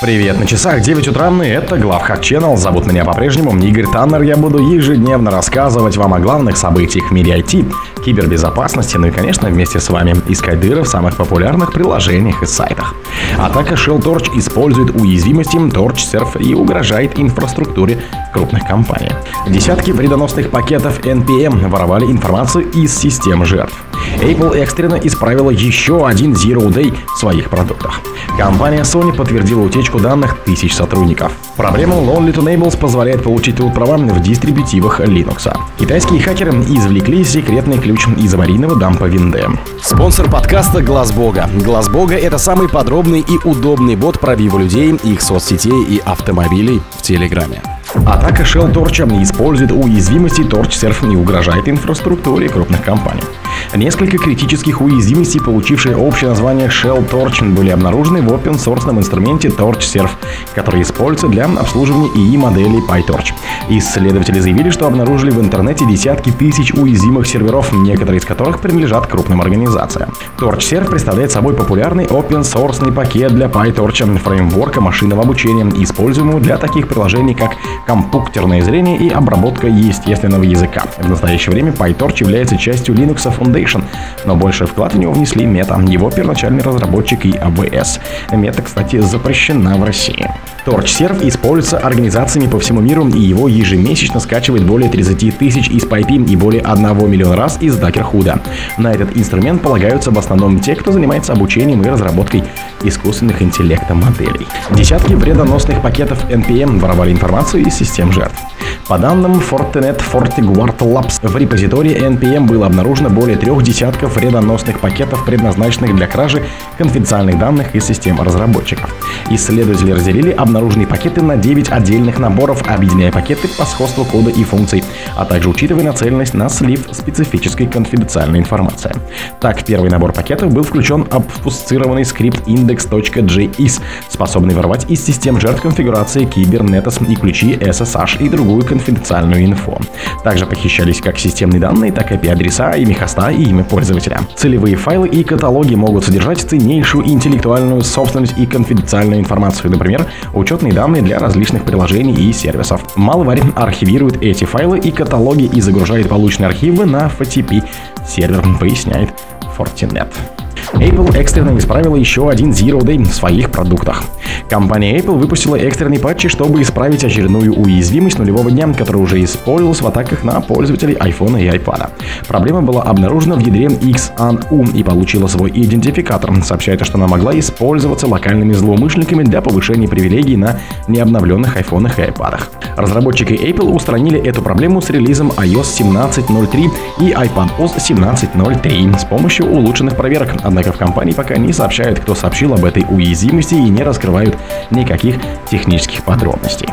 Привет, на часах 9 утра, и это Главхак Channel. Зовут меня по-прежнему Игорь Таннер. Я буду ежедневно рассказывать вам о главных событиях в мире IT, кибербезопасности, ну и, конечно, вместе с вами искать дыры в самых популярных приложениях и сайтах. Атака Shell Torch использует уязвимости Torch Surf и угрожает инфраструктуре крупных компаний. Десятки вредоносных пакетов NPM воровали информацию из систем жертв. Apple экстренно исправила еще один Zero Day в своих продуктах. Компания Sony подтвердила утечку данных тысяч сотрудников. Проблема Lonely Tunables позволяет получить тут права в дистрибутивах Linux. Китайские хакеры извлекли секретный ключ из аварийного дампа винды. Спонсор подкаста Глаз Бога. Глаз Бога это самый подробный и удобный бот пробива людей, их соцсетей и автомобилей в Телеграме. Атака Shell Torch использует уязвимости TorchServe и угрожает инфраструктуре крупных компаний. Несколько критических уязвимостей, получившие общее название Shell Torch, были обнаружены в open source инструменте TorchServe, который используется для обслуживания ИИ моделей PyTorch. Исследователи заявили, что обнаружили в интернете десятки тысяч уязвимых серверов, некоторые из которых принадлежат крупным организациям. TorchServe представляет собой популярный open source пакет для PyTorch, фреймворка машинного обучения, используемого для таких приложений, как компьютерное зрение и обработка естественного языка. В настоящее время PyTorch является частью Linux Foundation, но больший вклад в него внесли Meta, его первоначальный разработчик и AWS. Meta, кстати, запрещена в России. TorchServe используется организациями по всему миру и его ежемесячно скачивает более 30 тысяч из PyP и более 1 миллиона раз из Дакерхуда. На этот инструмент полагаются в основном те, кто занимается обучением и разработкой искусственных интеллекта моделей. Десятки вредоносных пакетов NPM воровали информацию из систем жертв. По данным Fortinet FortiGuard Labs, в репозитории NPM было обнаружено более трех десятков вредоносных пакетов, предназначенных для кражи конфиденциальных данных из систем разработчиков. Исследователи разделили обнаруженные пакеты на 9 отдельных наборов, объединяя пакеты по сходству кода и функций, а также учитывая нацеленность на слив специфической конфиденциальной информации. Так, в первый набор пакетов был включен обфусцированный скрипт index.js, способный воровать из систем жертв конфигурации Kubernetes и ключи SSH и другую конфиденциальную инфо. Также похищались как системные данные, так и IP-адреса, имя хоста и имя пользователя. Целевые файлы и каталоги могут содержать ценнейшую интеллектуальную собственность и конфиденциальную информацию, например, учетные данные для различных приложений и сервисов. Malware архивирует эти файлы и каталоги и загружает полученные архивы на FTP сервер, поясняет Fortinet. Apple экстренно исправила еще один Zero Day в своих продуктах. Компания Apple выпустила экстренный патчи, чтобы исправить очередную уязвимость нулевого дня, которая уже использовалась в атаках на пользователей iPhone и iPad. Проблема была обнаружена в ядре XANU и получила свой идентификатор. Сообщается, что она могла использоваться локальными злоумышленниками для повышения привилегий на необновленных iPhone и iPad. Разработчики Apple устранили эту проблему с релизом iOS 17.03 и iPadOS 17.03 с помощью улучшенных проверок. Однако в компании пока не сообщают, кто сообщил об этой уязвимости и не раскрывают никаких технических подробностей.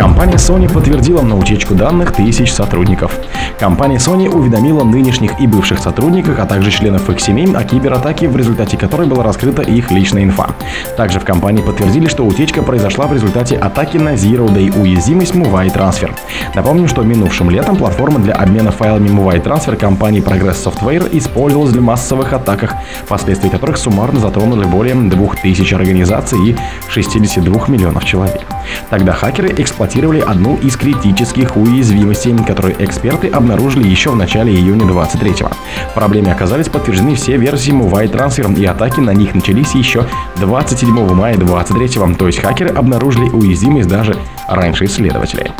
Компания Sony подтвердила на утечку данных тысяч сотрудников. Компания Sony уведомила нынешних и бывших сотрудников, а также членов их семей о кибератаке, в результате которой была раскрыта их личная инфа. Также в компании подтвердили, что утечка произошла в результате атаки на Zero Day уязвимость Muvai Transfer. Напомню, что минувшим летом платформа для обмена файлами Muvai Transfer компании Progress Software использовалась для массовых атаках, последствия которых суммарно затронули более 2000 организаций и 62 миллионов человек. Тогда хакеры эксплуатировали одну из критических уязвимостей, которые эксперты обнаружили еще в начале июня 23-го. Проблеме оказались подтверждены все версии Muvai Transfer, и атаки на них начались еще 27 мая 23-го, то есть хакеры обнаружили уязвимость даже раньше исследователей.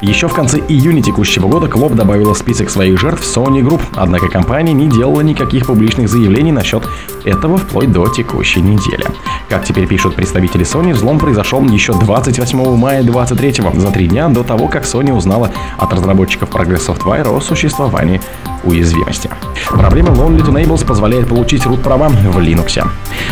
Еще в конце июня текущего года Клоп добавила в список своих жертв Sony Group, однако компания не делала никаких публичных заявлений насчет этого вплоть до текущей недели. Как теперь пишут представители Sony, взлом произошел еще 28 мая 23 за три дня до того, как Sony узнала от разработчиков Progress Software о существовании уязвимости. Проблема Lonely Tunables позволяет получить root права в Linux.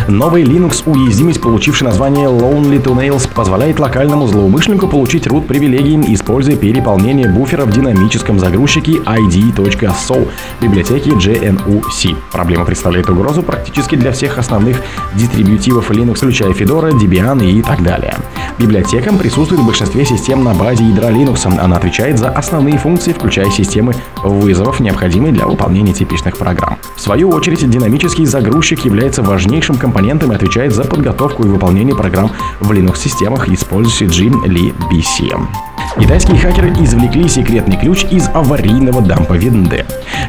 Новый Linux уязвимость, получивший название Lonely Tunails, позволяет локальному злоумышленнику получить root привилегии, используя переполнение буфера в динамическом загрузчике id.so библиотеки GNU-C. Проблема представляет угрозу практически для всех основных дистрибутивов Linux, включая Fedora, Debian и так далее. Библиотека присутствует в большинстве систем на базе ядра Linux. Она отвечает за основные функции, включая системы вызовов, необходимые для выполнения типичных программ. В свою очередь, динамический загрузчик является важнейшим компонентом и отвечает за подготовку и выполнение программ в Linux-системах, используя GLibc. Китайские хакеры извлекли секретный ключ из аварийного дампа винды.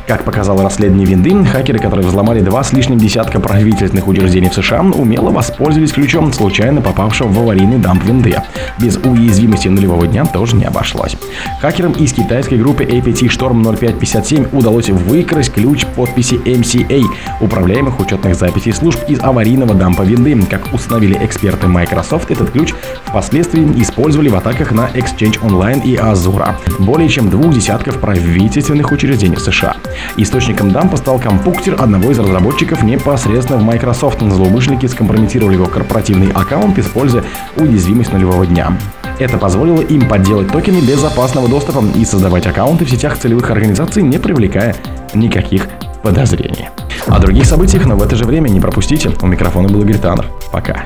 Как показало расследование винды, хакеры, которые взломали два с лишним десятка правительственных учреждений в США, умело воспользовались ключом, случайно попавшего в аварийный дамп винды. Без уязвимости нулевого дня тоже не обошлось. Хакерам из китайской группы APT Storm 0557 удалось выкрасть ключ подписи MCA, управляемых учетных записей служб из аварийного дампа винды. Как установили эксперты Microsoft, этот ключ впоследствии использовали в атаках на Exchange Online и Azure. Более чем двух десятков правительственных учреждений в США. Источником дампа стал компьютер одного из разработчиков непосредственно в Microsoft. Злоумышленники скомпрометировали его корпоративный аккаунт, используя уязвимость нулевого дня. Это позволило им подделать токены безопасного доступа и создавать аккаунты в сетях целевых организаций, не привлекая никаких подозрений. О других событиях, но в это же время не пропустите. У микрофона был Игорь Таннер. Пока.